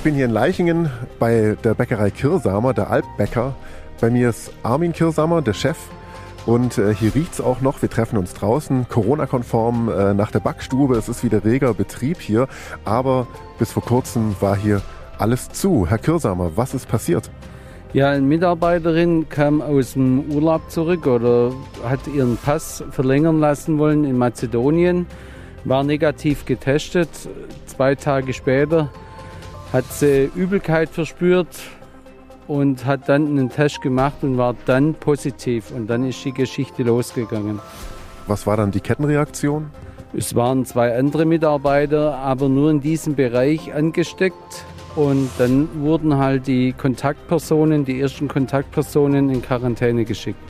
Ich bin hier in Leichingen bei der Bäckerei Kirsamer, der Alpbäcker. Bei mir ist Armin Kirsamer, der Chef. Und äh, hier riecht's auch noch. Wir treffen uns draußen, Corona-konform äh, nach der Backstube. Es ist wieder reger Betrieb hier. Aber bis vor kurzem war hier alles zu. Herr Kirsamer, was ist passiert? Ja, eine Mitarbeiterin kam aus dem Urlaub zurück oder hat ihren Pass verlängern lassen wollen in Mazedonien, war negativ getestet. Zwei Tage später hat sie Übelkeit verspürt und hat dann einen Test gemacht und war dann positiv. Und dann ist die Geschichte losgegangen. Was war dann die Kettenreaktion? Es waren zwei andere Mitarbeiter, aber nur in diesem Bereich angesteckt. Und dann wurden halt die Kontaktpersonen, die ersten Kontaktpersonen in Quarantäne geschickt.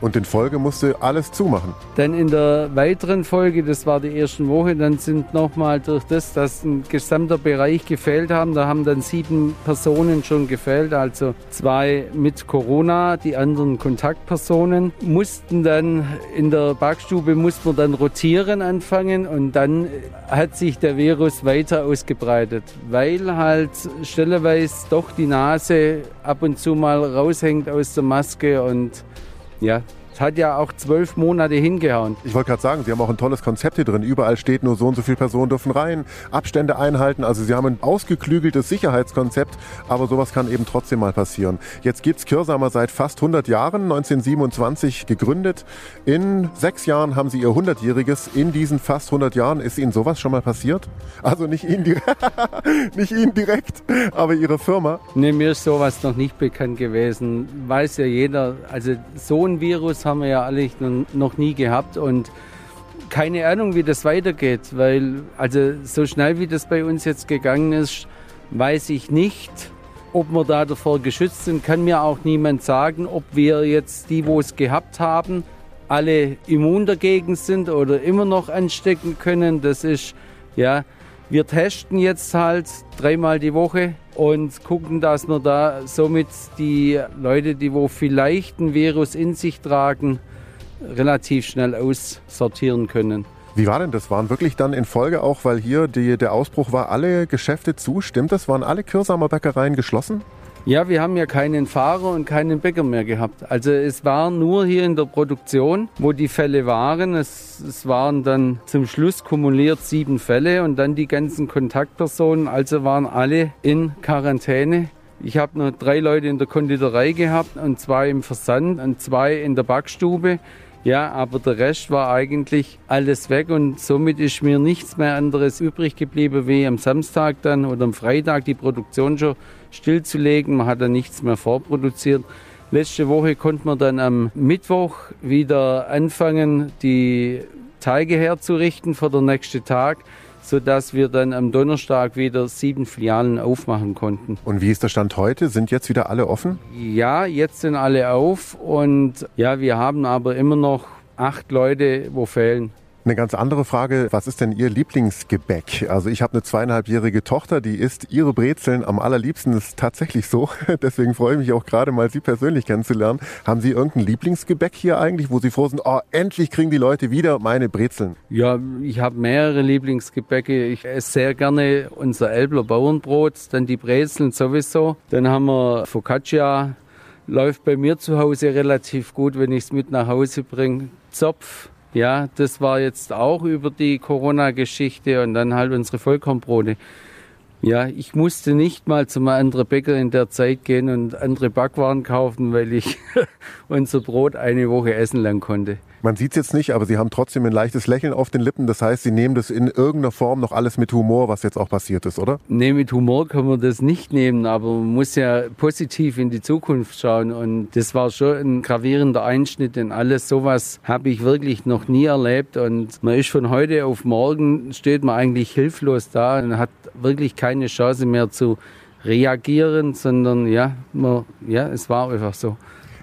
Und in Folge musste alles zumachen. Dann in der weiteren Folge, das war die ersten Woche, dann sind nochmal durch das, dass ein gesamter Bereich gefehlt haben, da haben dann sieben Personen schon gefehlt, also zwei mit Corona, die anderen Kontaktpersonen, mussten dann in der Backstube, mussten dann rotieren anfangen und dann hat sich der Virus weiter ausgebreitet, weil halt stelleweise doch die Nase ab und zu mal raushängt aus der Maske und ja, es hat ja auch zwölf Monate hingehauen. Ich wollte gerade sagen, Sie haben auch ein tolles Konzept hier drin. Überall steht nur so und so viele Personen dürfen rein, Abstände einhalten. Also Sie haben ein ausgeklügeltes Sicherheitskonzept, aber sowas kann eben trotzdem mal passieren. Jetzt gibt's Kirsamer seit fast 100 Jahren, 1927 gegründet. In sechs Jahren haben Sie Ihr 100-jähriges. In diesen fast 100 Jahren ist Ihnen sowas schon mal passiert? Also nicht Ihnen, nicht Ihnen direkt, aber Ihre Firma? Nee, mir ist sowas noch nicht bekannt gewesen. Weiß ja jeder. Also so ein Virus haben wir ja alle noch nie gehabt und keine Ahnung, wie das weitergeht, weil also so schnell wie das bei uns jetzt gegangen ist, weiß ich nicht, ob wir da davor geschützt sind, kann mir auch niemand sagen, ob wir jetzt die, wo es gehabt haben, alle immun dagegen sind oder immer noch anstecken können. Das ist, ja, wir testen jetzt halt dreimal die Woche und gucken, dass wir da somit die Leute, die wo vielleicht ein Virus in sich tragen, relativ schnell aussortieren können. Wie war denn das? Waren wirklich dann in Folge auch, weil hier die, der Ausbruch war, alle Geschäfte zu? Stimmt das? Waren alle Kirsamer Bäckereien geschlossen? Ja, wir haben ja keinen Fahrer und keinen Bäcker mehr gehabt. Also es war nur hier in der Produktion, wo die Fälle waren. Es, es waren dann zum Schluss kumuliert sieben Fälle und dann die ganzen Kontaktpersonen. Also waren alle in Quarantäne. Ich habe nur drei Leute in der Konditorei gehabt und zwei im Versand und zwei in der Backstube. Ja, aber der Rest war eigentlich alles weg und somit ist mir nichts mehr anderes übrig geblieben, wie am Samstag dann oder am Freitag die Produktion schon stillzulegen. Man hat dann nichts mehr vorproduziert. Letzte Woche konnte man dann am Mittwoch wieder anfangen, die Teige herzurichten für den nächsten Tag sodass wir dann am Donnerstag wieder sieben Filialen aufmachen konnten. Und wie ist der Stand heute? Sind jetzt wieder alle offen? Ja, jetzt sind alle auf und ja, wir haben aber immer noch acht Leute, wo fehlen. Eine ganz andere Frage, was ist denn Ihr Lieblingsgebäck? Also ich habe eine zweieinhalbjährige Tochter, die isst ihre Brezeln am allerliebsten, das ist tatsächlich so. Deswegen freue ich mich auch gerade mal, Sie persönlich kennenzulernen. Haben Sie irgendein Lieblingsgebäck hier eigentlich, wo Sie froh sind, oh, endlich kriegen die Leute wieder meine Brezeln? Ja, ich habe mehrere Lieblingsgebäcke. Ich esse sehr gerne unser Elbler Bauernbrot, dann die Brezeln sowieso. Dann haben wir Focaccia, läuft bei mir zu Hause relativ gut, wenn ich es mit nach Hause bringe. Zopf, ja, das war jetzt auch über die Corona-Geschichte und dann halt unsere Vollkornbrote. Ja, ich musste nicht mal zum anderen Bäcker in der Zeit gehen und andere Backwaren kaufen, weil ich unser Brot eine Woche essen lang konnte. Man sieht es jetzt nicht, aber Sie haben trotzdem ein leichtes Lächeln auf den Lippen. Das heißt, Sie nehmen das in irgendeiner Form noch alles mit Humor, was jetzt auch passiert ist, oder? Nee, mit Humor kann man das nicht nehmen, aber man muss ja positiv in die Zukunft schauen. Und das war schon ein gravierender Einschnitt in alles. Sowas habe ich wirklich noch nie erlebt. Und man ist von heute auf morgen, steht man eigentlich hilflos da und hat wirklich keine Chance mehr zu reagieren, sondern ja, man, ja, es war einfach so.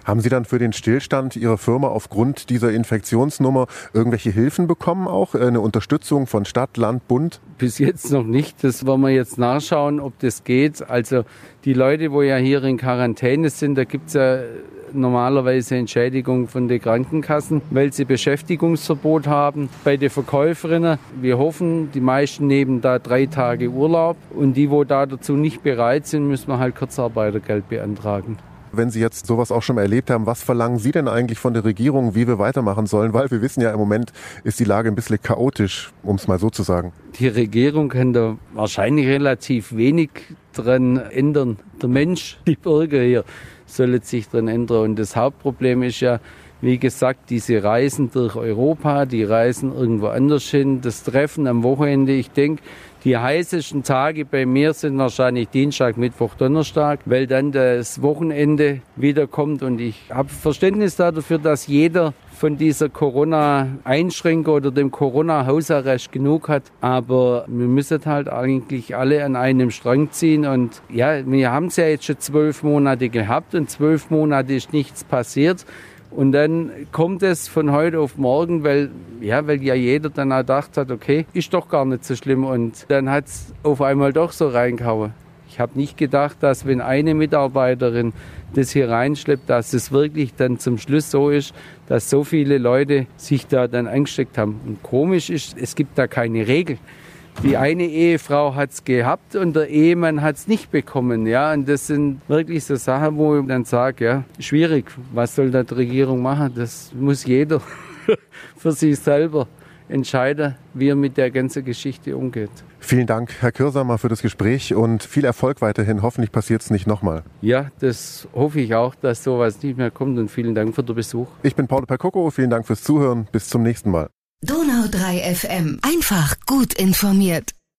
Haben Sie dann für den Stillstand Ihrer Firma aufgrund dieser Infektionsnummer irgendwelche Hilfen bekommen auch? Eine Unterstützung von Stadt, Land, Bund? Bis jetzt noch nicht. Das wollen wir jetzt nachschauen, ob das geht. Also die Leute, wo ja hier in Quarantäne sind, da gibt es ja normalerweise Entschädigung von den Krankenkassen, weil sie Beschäftigungsverbot haben. Bei den Verkäuferinnen, wir hoffen, die meisten nehmen da drei Tage Urlaub und die, wo da dazu nicht bereit sind, müssen wir halt Kurzarbeitergeld beantragen wenn Sie jetzt sowas auch schon mal erlebt haben, was verlangen Sie denn eigentlich von der Regierung, wie wir weitermachen sollen? Weil wir wissen ja, im Moment ist die Lage ein bisschen chaotisch, um es mal so zu sagen. Die Regierung kann da wahrscheinlich relativ wenig dran ändern. Der Mensch, die Bürger hier, sollen sich dran ändern. Und das Hauptproblem ist ja, wie gesagt, diese Reisen durch Europa, die Reisen irgendwo anders hin, das Treffen am Wochenende. Ich denke, die heißesten Tage bei mir sind wahrscheinlich Dienstag, Mittwoch, Donnerstag, weil dann das Wochenende wieder kommt. Und ich habe Verständnis dafür, dass jeder von dieser Corona-Einschränkung oder dem Corona-Hausarrest genug hat. Aber wir müssen halt eigentlich alle an einem Strang ziehen. Und ja, wir haben es ja jetzt schon zwölf Monate gehabt und zwölf Monate ist nichts passiert. Und dann kommt es von heute auf morgen, weil ja, weil ja jeder dann auch gedacht hat, okay, ist doch gar nicht so schlimm. Und dann hat es auf einmal doch so reingehauen. Ich habe nicht gedacht, dass wenn eine Mitarbeiterin das hier reinschleppt, dass es wirklich dann zum Schluss so ist, dass so viele Leute sich da dann angesteckt haben. Und komisch ist, es gibt da keine Regel. Die eine Ehefrau hat es gehabt und der Ehemann hat es nicht bekommen. Ja, und das sind wirklich so Sachen, wo ich dann sage, ja, schwierig. Was soll da die Regierung machen? Das muss jeder für sich selber entscheiden, wie er mit der ganzen Geschichte umgeht. Vielen Dank, Herr Kürsamer, für das Gespräch und viel Erfolg weiterhin. Hoffentlich passiert es nicht nochmal. Ja, das hoffe ich auch, dass sowas nicht mehr kommt und vielen Dank für den Besuch. Ich bin Paul Percoco, vielen Dank fürs Zuhören. Bis zum nächsten Mal. Donau 3 FM. Einfach gut informiert.